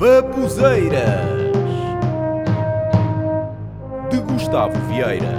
Babuzeiras de Gustavo Vieira.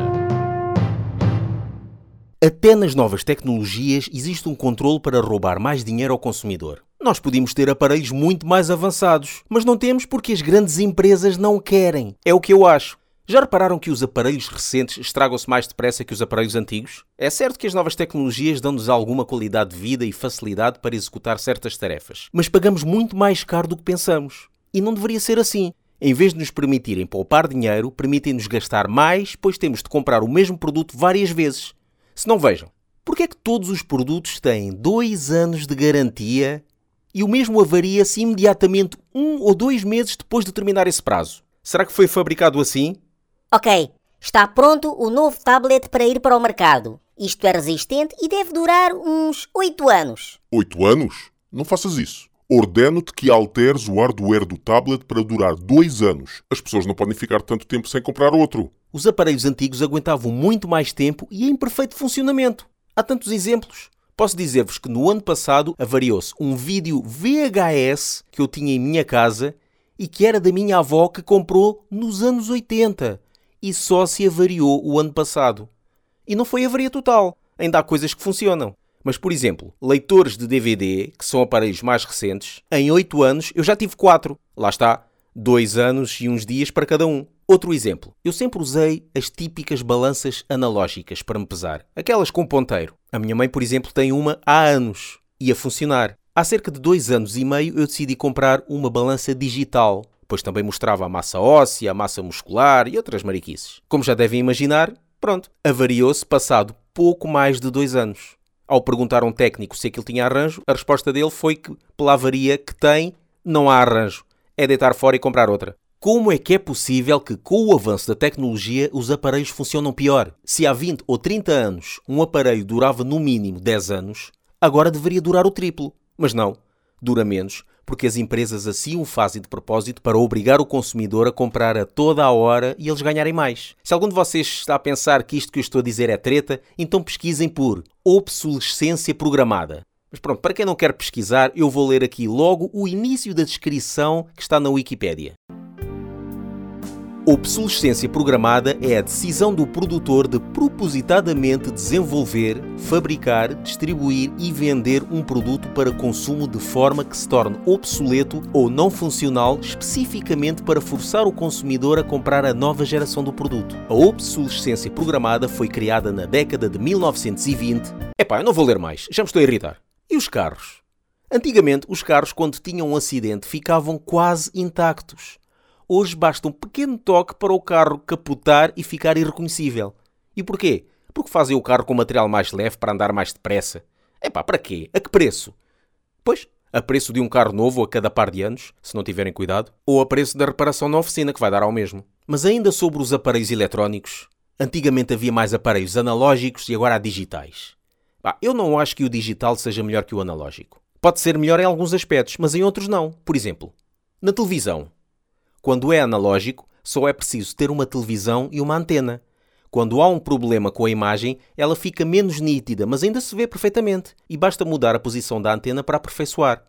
Até nas novas tecnologias existe um controle para roubar mais dinheiro ao consumidor. Nós podíamos ter aparelhos muito mais avançados, mas não temos porque as grandes empresas não querem. É o que eu acho. Já repararam que os aparelhos recentes estragam-se mais depressa que os aparelhos antigos? É certo que as novas tecnologias dão-nos alguma qualidade de vida e facilidade para executar certas tarefas, mas pagamos muito mais caro do que pensamos. E não deveria ser assim. Em vez de nos permitirem poupar dinheiro, permitem-nos gastar mais, pois temos de comprar o mesmo produto várias vezes. Se não vejam, porque é que todos os produtos têm dois anos de garantia e o mesmo avaria-se imediatamente um ou dois meses depois de terminar esse prazo? Será que foi fabricado assim? Ok, está pronto o novo tablet para ir para o mercado. Isto é resistente e deve durar uns 8 anos. Oito anos? Não faças isso. Ordeno-te que alteres o hardware do tablet para durar dois anos. As pessoas não podem ficar tanto tempo sem comprar outro. Os aparelhos antigos aguentavam muito mais tempo e em perfeito funcionamento. Há tantos exemplos. Posso dizer-vos que no ano passado avariou-se um vídeo VHS que eu tinha em minha casa e que era da minha avó que comprou nos anos 80 e só se avariou o ano passado. E não foi avaria total. Ainda há coisas que funcionam. Mas, por exemplo, leitores de DVD, que são aparelhos mais recentes, em 8 anos eu já tive 4. Lá está, 2 anos e uns dias para cada um. Outro exemplo, eu sempre usei as típicas balanças analógicas para me pesar, aquelas com ponteiro. A minha mãe, por exemplo, tem uma há anos e a funcionar. Há cerca de dois anos e meio eu decidi comprar uma balança digital, pois também mostrava a massa óssea, a massa muscular e outras mariquices. Como já devem imaginar, pronto, avariou-se passado pouco mais de dois anos. Ao perguntar a um técnico se aquilo tinha arranjo, a resposta dele foi que, pela avaria que tem, não há arranjo. É deitar fora e comprar outra. Como é que é possível que, com o avanço da tecnologia, os aparelhos funcionam pior? Se há 20 ou 30 anos um aparelho durava no mínimo 10 anos, agora deveria durar o triplo. Mas não, dura menos, porque as empresas assim o fazem de propósito para obrigar o consumidor a comprar a toda a hora e eles ganharem mais. Se algum de vocês está a pensar que isto que eu estou a dizer é treta, então pesquisem por obsolescência programada. Mas pronto, para quem não quer pesquisar, eu vou ler aqui logo o início da descrição que está na Wikipédia. Obsolescência programada é a decisão do produtor de propositadamente desenvolver, fabricar, distribuir e vender um produto para consumo de forma que se torne obsoleto ou não funcional especificamente para forçar o consumidor a comprar a nova geração do produto. A obsolescência programada foi criada na década de 1920. Epá, eu não vou ler mais, já me estou a irritar. E os carros? Antigamente, os carros, quando tinham um acidente, ficavam quase intactos. Hoje basta um pequeno toque para o carro capotar e ficar irreconhecível. E porquê? Porque fazem o carro com material mais leve para andar mais depressa. Epá, para quê? A que preço? Pois, a preço de um carro novo a cada par de anos, se não tiverem cuidado, ou a preço da reparação na oficina, que vai dar ao mesmo. Mas ainda sobre os aparelhos eletrónicos, antigamente havia mais aparelhos analógicos e agora há digitais. Pá, eu não acho que o digital seja melhor que o analógico. Pode ser melhor em alguns aspectos, mas em outros não. Por exemplo, na televisão. Quando é analógico, só é preciso ter uma televisão e uma antena. Quando há um problema com a imagem, ela fica menos nítida, mas ainda se vê perfeitamente, e basta mudar a posição da antena para aperfeiçoar.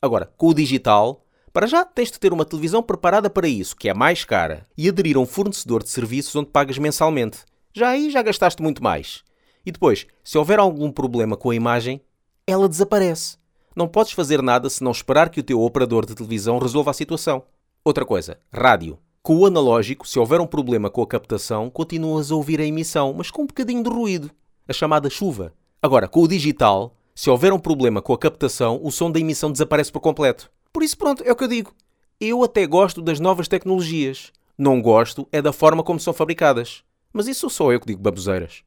Agora, com o digital, para já tens de ter uma televisão preparada para isso, que é mais cara, e aderir a um fornecedor de serviços onde pagas mensalmente. Já aí já gastaste muito mais. E depois, se houver algum problema com a imagem, ela desaparece. Não podes fazer nada se não esperar que o teu operador de televisão resolva a situação. Outra coisa, rádio. Com o analógico, se houver um problema com a captação, continuas a ouvir a emissão, mas com um bocadinho de ruído, a chamada chuva. Agora, com o digital, se houver um problema com a captação, o som da emissão desaparece por completo. Por isso, pronto, é o que eu digo. Eu até gosto das novas tecnologias. Não gosto é da forma como são fabricadas. Mas isso sou eu que digo baboseiras.